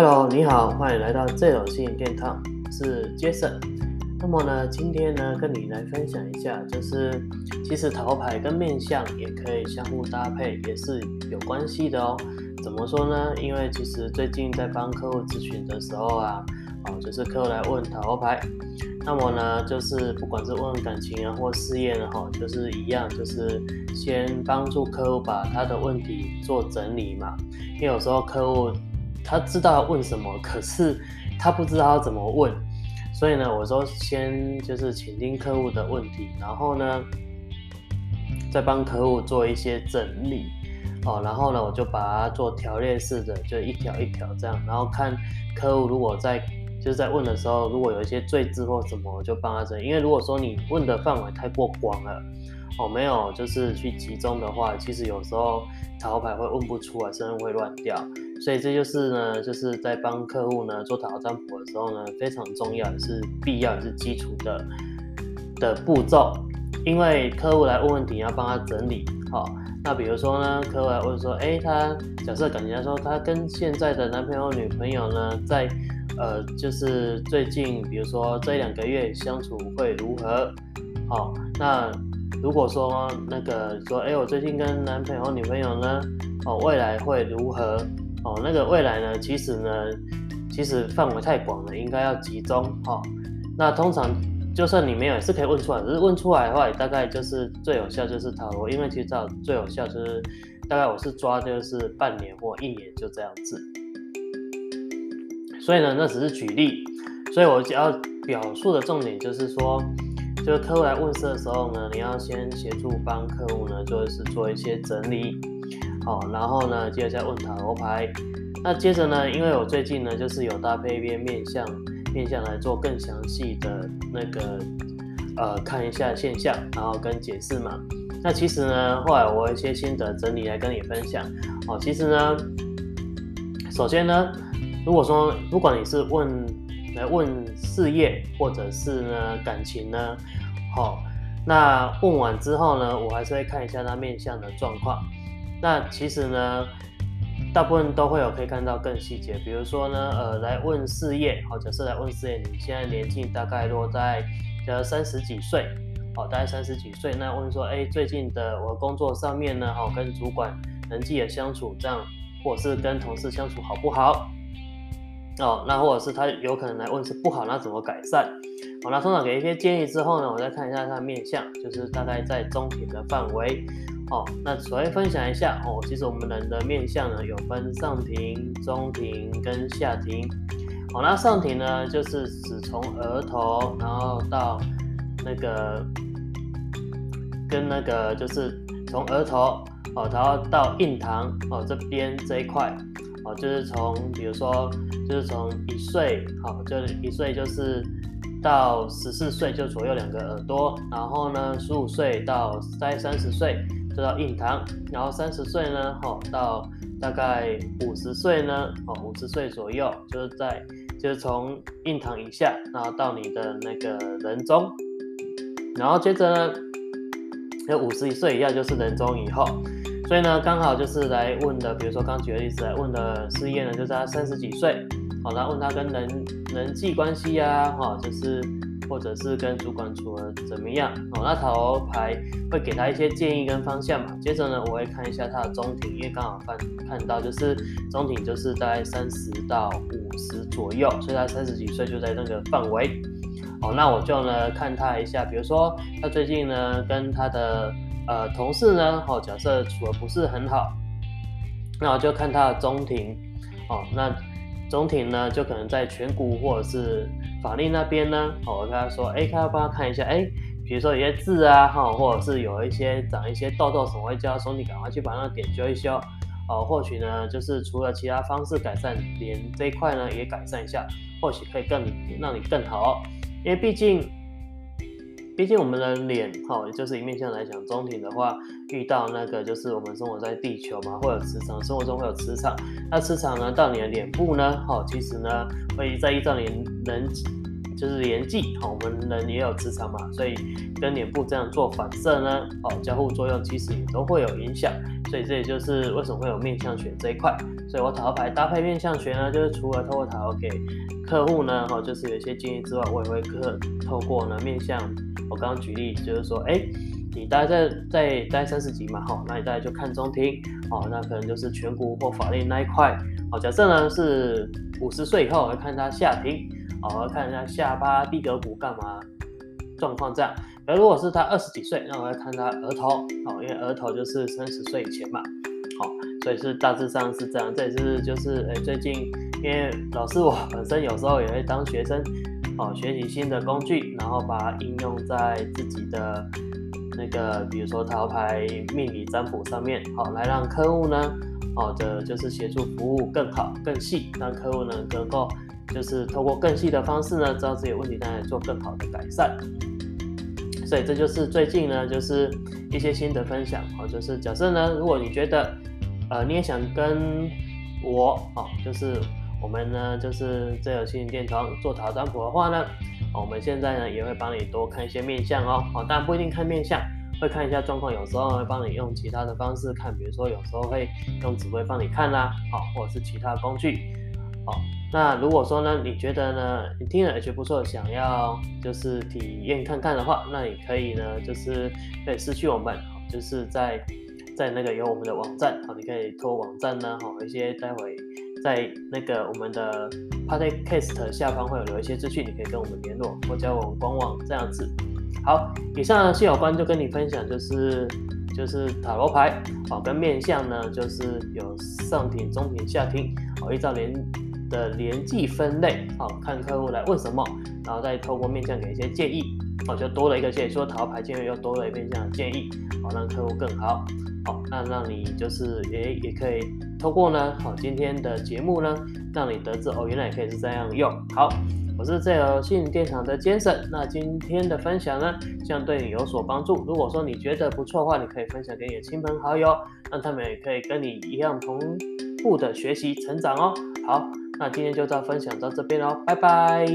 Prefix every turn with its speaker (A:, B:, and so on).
A: Hello，你好，欢迎来到这种吸引电堂，我是 Jason。那么呢，今天呢，跟你来分享一下，就是其实桃牌跟面相也可以相互搭配，也是有关系的哦。怎么说呢？因为其实最近在帮客户咨询的时候啊，哦，就是客户来问桃牌，那么呢，就是不管是问感情啊或事业呢，哈，就是一样，就是先帮助客户把他的问题做整理嘛。因为有时候客户他知道要问什么，可是他不知道要怎么问，所以呢，我说先就是倾听客户的问题，然后呢，再帮客户做一些整理，哦，然后呢，我就把它做条列式的，就一条一条这样，然后看客户如果在就是在问的时候，如果有一些赘字或什么，我就帮他整理。因为如果说你问的范围太过广了，哦，没有就是去集中的话，其实有时候桃牌会问不出来，甚至会乱掉。所以这就是呢，就是在帮客户呢做塔罗占卜的时候呢，非常重要也是必要也是基础的的步骤。因为客户来问问题，要帮他整理好。那比如说呢，客户来问说，哎，他假设感觉说他跟现在的男朋友女朋友呢，在呃，就是最近比如说这两个月相处会如何？好，那如果说那个说，哎，我最近跟男朋友女朋友呢，哦，未来会如何？哦，那个未来呢？其实呢，其实范围太广了，应该要集中哈。那通常就算你没有，也是可以问出来。只是问出来的话，大概就是最有效就是塔罗，因为其实最有效就是大概我是抓就是半年或一年就这样子。所以呢，那只是举例。所以我只要表述的重点就是说，就是客户来问事的时候呢，你要先协助帮客户呢，就是做一些整理。哦，然后呢，接着再问塔罗牌。那接着呢，因为我最近呢，就是有搭配一些面相面相来做更详细的那个呃看一下现象，然后跟解释嘛。那其实呢，后来我有一些心得整理来跟你分享。哦，其实呢，首先呢，如果说不管你是问来问事业或者是呢感情呢，好，那问完之后呢，我还是会看一下他面相的状况。那其实呢，大部分都会有可以看到更细节，比如说呢，呃，来问事业，好，假设来问事业，你现在年纪大概落在呃三十几岁，好，大概三十几岁，那问说，哎，最近的我工作上面呢，好，跟主管人际的相处这样，或者是跟同事相处好不好？哦，那或者是他有可能来问是不好，那怎么改善？好，那通常给一些建议之后呢，我再看一下他的面相，就是大概在中庭的范围。哦，那首先分享一下哦，其实我们人的面相呢有分上庭、中庭跟下庭。哦，那上庭呢就是指从额头，然后到那个跟那个就是从额头哦，然后到印堂哦这边这一块哦，就是从比如说就是从一岁好，就一岁就是到十四岁就左右两个耳朵，然后呢十五岁到在三十岁。到印堂，然后三十岁呢，哦，到大概五十岁呢，哦，五十岁左右，就是在就是从印堂以下，然后到你的那个人中，然后接着呢，有五十岁以下就是人中以后，所以呢，刚好就是来问的，比如说刚举的例子来问的事业呢，就是他三十几岁，好，然后问他跟人人际关系呀，哈，就是。或者是跟主管处的怎么样哦？那塔罗牌会给他一些建议跟方向嘛。接着呢，我会看一下他的中庭，因为刚好看看到就是中庭就是大概三十到五十左右，所以他三十几岁就在那个范围。哦，那我就呢看他一下，比如说他最近呢跟他的呃同事呢，哦假设处的不是很好，那我就看他的中庭。哦，那总体呢就可能在颧骨或者是。法令那边呢，哦跟他说，哎，他要帮他看一下，哎，比如说有些痣啊，哈，或者是有一些长一些痘痘什么，会叫他说你赶快去把那点修一修，哦，或许呢，就是除了其他方式改善脸这一块呢，也改善一下，或许可以更让你更好，因为毕竟。毕竟我们的脸，哈，就是一面相来讲，中庭的话，遇到那个就是我们生活在地球嘛，会有磁场，生活中会有磁场。那磁场呢，到你的脸部呢，哈，其实呢，会再依照你人就是年纪，哈，我们人也有磁场嘛，所以跟脸部这样做反射呢，哦，交互作用其实也都会有影响，所以这也就是为什么会有面相学这一块。所以我塔罗牌搭配面相学呢，就是除了透过塔罗给客户呢，哈，就是有一些建议之外，我也会客透过呢面向，我刚刚举例就是说，哎。你大概在在待三十级嘛，哈，那你大概就看中庭，哦，那可能就是颧骨或法令那一块，哦，假设呢是五十岁以后，来看他下庭，哦，要看一下下巴、地格骨干嘛状况这样。而如果是他二十几岁，那我要看他额头，哦，因为额头就是三十岁以前嘛，好，所以是大致上是这样。这也是就是诶，最近因为老师我本身有时候也会当学生，哦，学习新的工具，然后把它应用在自己的。那个，比如说桃牌命理占卜上面，好，来让客户呢，好的就是协助服务更好、更细，让客户呢能够就是透过更细的方式呢，知道自己的问题，再来做更好的改善。所以这就是最近呢，就是一些新的分享，好，就是假设呢，如果你觉得，呃，你也想跟我，好，就是我们呢，就是这有心灵殿堂做塔占卜的话呢。我们现在呢也会帮你多看一些面相哦，好，当然不一定看面相，会看一下状况，有时候会帮你用其他的方式看，比如说有时候会用指挥帮你看啦，好，或者是其他工具，好，那如果说呢，你觉得呢，你听了也觉得不错，想要就是体验看看的话，那你可以呢，就是可以私讯我们，就是在在那个有我们的网站，好，你可以拖网站呢，好，一些待会。在那个我们的 podcast 下方会有留一些资讯，你可以跟我们联络或加我们官网这样子。好，以上谢小关就跟你分享，就是就是塔罗牌哦，跟面相呢，就是有上庭、中庭、下庭哦，依照连的连记分类哦，看客户来问什么，然后再透过面相给一些建议哦，就多了一个建议，说塔罗牌建议又多了一面相的建议，好让客户更好。好，那让你就是也也可以透过呢，好今天的节目呢，让你得知哦，原来也可以是这样用。好，我是这个信电厂的 Jason，那今天的分享呢，希望对你有所帮助。如果说你觉得不错的话，你可以分享给你的亲朋好友，让他们也可以跟你一样同步的学习成长哦。好，那今天就到分享到这边喽，拜拜。